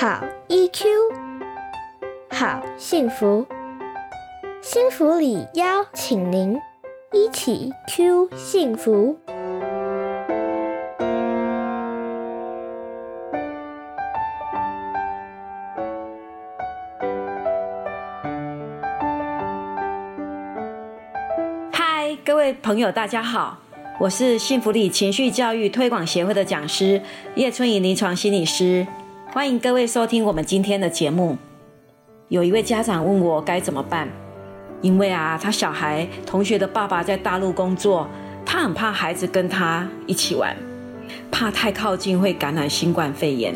好 EQ，好幸福，幸福里邀请您一起 Q 幸福。嗨，各位朋友，大家好，我是幸福里情绪教育推广协会的讲师叶春怡临床心理师，欢迎各位收听我们今天的节目。有一位家长问我该怎么办，因为啊，他小孩同学的爸爸在大陆工作，他很怕孩子跟他一起玩，怕太靠近会感染新冠肺炎。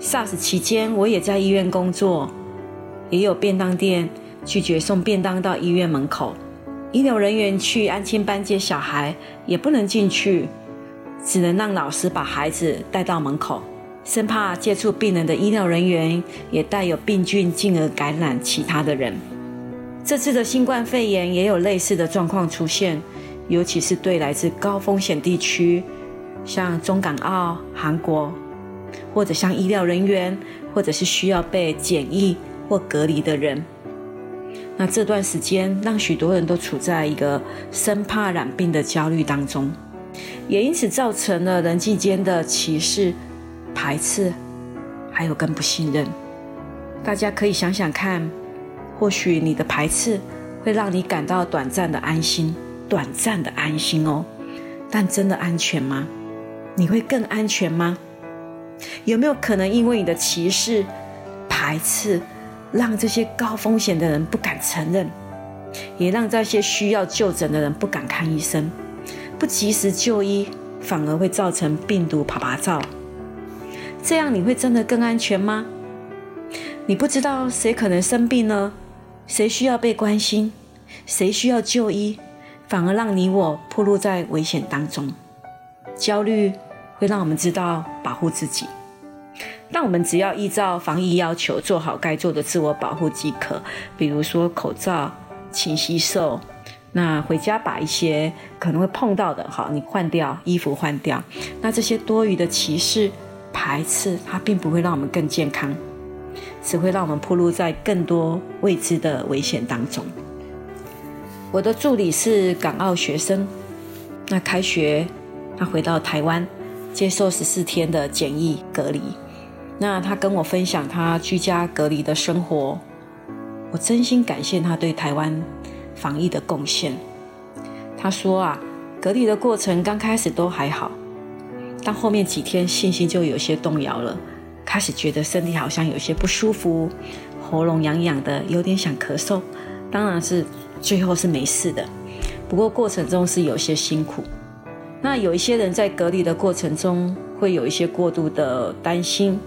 SARS 期间，我也在医院工作，也有便当店拒绝送便当到医院门口。医疗人员去安亲班接小孩也不能进去，只能让老师把孩子带到门口，生怕接触病人的医疗人员也带有病菌，进而感染其他的人。这次的新冠肺炎也有类似的状况出现，尤其是对来自高风险地区，像中港澳、韩国，或者像医疗人员，或者是需要被检疫或隔离的人。那这段时间让许多人都处在一个生怕染病的焦虑当中，也因此造成了人际间的歧视、排斥，还有更不信任。大家可以想想看，或许你的排斥会让你感到短暂的安心，短暂的安心哦，但真的安全吗？你会更安全吗？有没有可能因为你的歧视、排斥？让这些高风险的人不敢承认，也让这些需要就诊的人不敢看医生，不及时就医，反而会造成病毒爬爬照。这样你会真的更安全吗？你不知道谁可能生病呢？谁需要被关心？谁需要就医？反而让你我暴露在危险当中。焦虑会让我们知道保护自己。但我们只要依照防疫要求做好该做的自我保护即可，比如说口罩、勤洗手，那回家把一些可能会碰到的，好，你换掉衣服换掉。那这些多余的歧视、排斥，它并不会让我们更健康，只会让我们暴露在更多未知的危险当中。我的助理是港澳学生，那开学他回到台湾，接受十四天的检疫隔离。那他跟我分享他居家隔离的生活，我真心感谢他对台湾防疫的贡献。他说啊，隔离的过程刚开始都还好，但后面几天信心就有些动摇了，开始觉得身体好像有些不舒服，喉咙痒痒的，有点想咳嗽。当然是最后是没事的，不过过程中是有些辛苦。那有一些人在隔离的过程中会有一些过度的担心。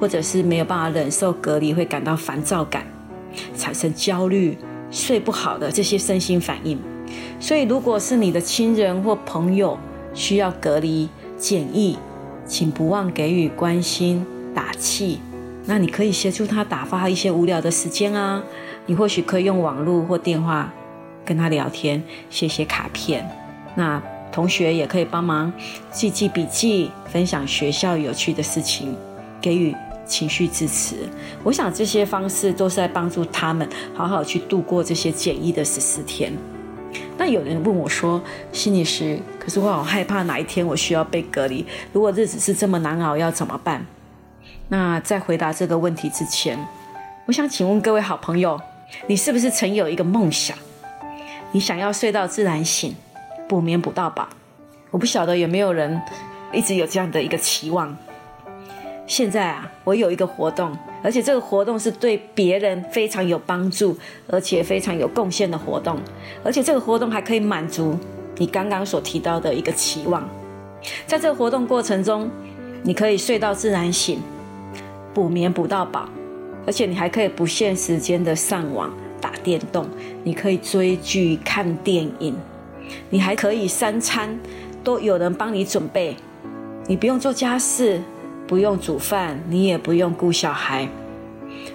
或者是没有办法忍受隔离，会感到烦躁感，产生焦虑、睡不好的这些身心反应。所以，如果是你的亲人或朋友需要隔离检疫，请不忘给予关心、打气。那你可以协助他打发一些无聊的时间啊。你或许可以用网络或电话跟他聊天，写写卡片。那同学也可以帮忙记记笔记，分享学校有趣的事情，给予。情绪支持，我想这些方式都是在帮助他们好好去度过这些检疫的十四天。有人问我说：“心理师，可是我好害怕哪一天我需要被隔离，如果日子是这么难熬，要怎么办？”那在回答这个问题之前，我想请问各位好朋友，你是不是曾有一个梦想？你想要睡到自然醒，补眠补到饱？我不晓得有没有人一直有这样的一个期望。现在啊，我有一个活动，而且这个活动是对别人非常有帮助，而且非常有贡献的活动，而且这个活动还可以满足你刚刚所提到的一个期望。在这个活动过程中，你可以睡到自然醒，补眠补到饱，而且你还可以不限时间的上网打电动，你可以追剧看电影，你还可以三餐都有人帮你准备，你不用做家事。不用煮饭，你也不用顾小孩，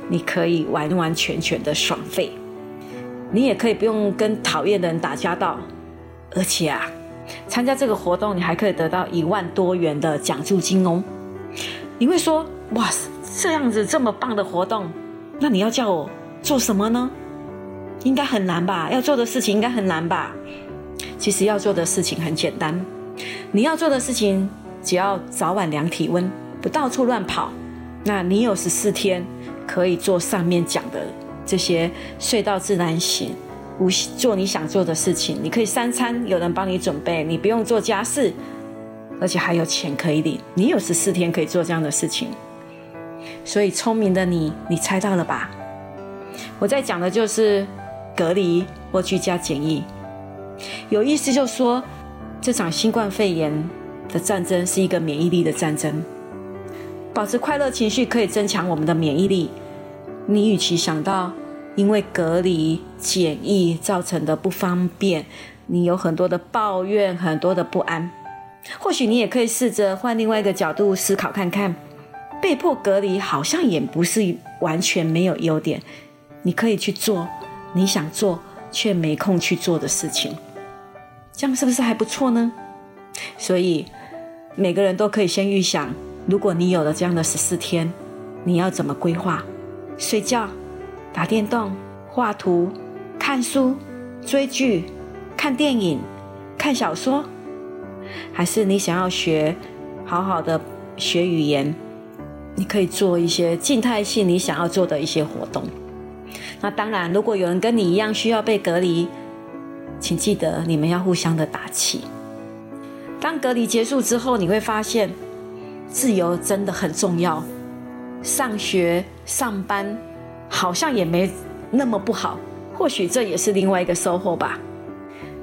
你可以完完全全的爽费。你也可以不用跟讨厌的人打交道，而且啊，参加这个活动，你还可以得到一万多元的奖助金哦。你会说，哇，这样子这么棒的活动，那你要叫我做什么呢？应该很难吧？要做的事情应该很难吧？其实要做的事情很简单，你要做的事情只要早晚量体温，不到处乱跑。那你有十四天可以做上面讲的这些睡到自然醒，无做你想做的事情。你可以三餐有人帮你准备，你不用做家事，而且还有钱可以领。你有十四天可以做这样的事情，所以聪明的你，你猜到了吧？我在讲的就是隔离或居家检疫。有意思，就说这场新冠肺炎的战争是一个免疫力的战争。保持快乐情绪可以增强我们的免疫力。你与其想到因为隔离检疫造成的不方便，你有很多的抱怨，很多的不安，或许你也可以试着换另外一个角度思考看看。被迫隔离好像也不是完全没有优点，你可以去做你想做却没空去做的事情。这样是不是还不错呢？所以每个人都可以先预想，如果你有了这样的十四天，你要怎么规划？睡觉、打电动、画图、看书、追剧、看电影、看小说，还是你想要学好好的学语言？你可以做一些静态性你想要做的一些活动。那当然，如果有人跟你一样需要被隔离。请记得，你们要互相的打气。当隔离结束之后，你会发现，自由真的很重要。上学、上班好像也没那么不好，或许这也是另外一个收获吧。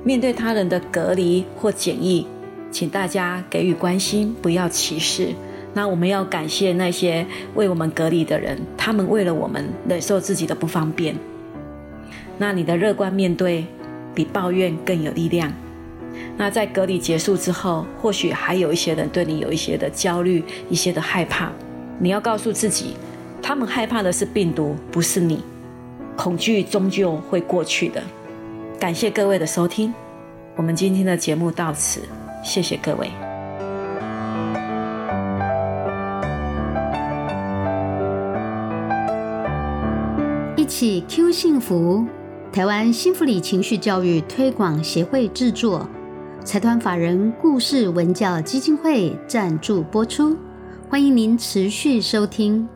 面对他人的隔离或检疫，请大家给予关心，不要歧视。那我们要感谢那些为我们隔离的人，他们为了我们忍受自己的不方便。那你的乐观面对。比抱怨更有力量。那在隔离结束之后，或许还有一些人对你有一些的焦虑、一些的害怕。你要告诉自己，他们害怕的是病毒，不是你。恐惧终究会过去的。感谢各位的收听，我们今天的节目到此，谢谢各位。一起 Q 幸福。台湾幸福里情绪教育推广协会制作，财团法人故事文教基金会赞助播出，欢迎您持续收听。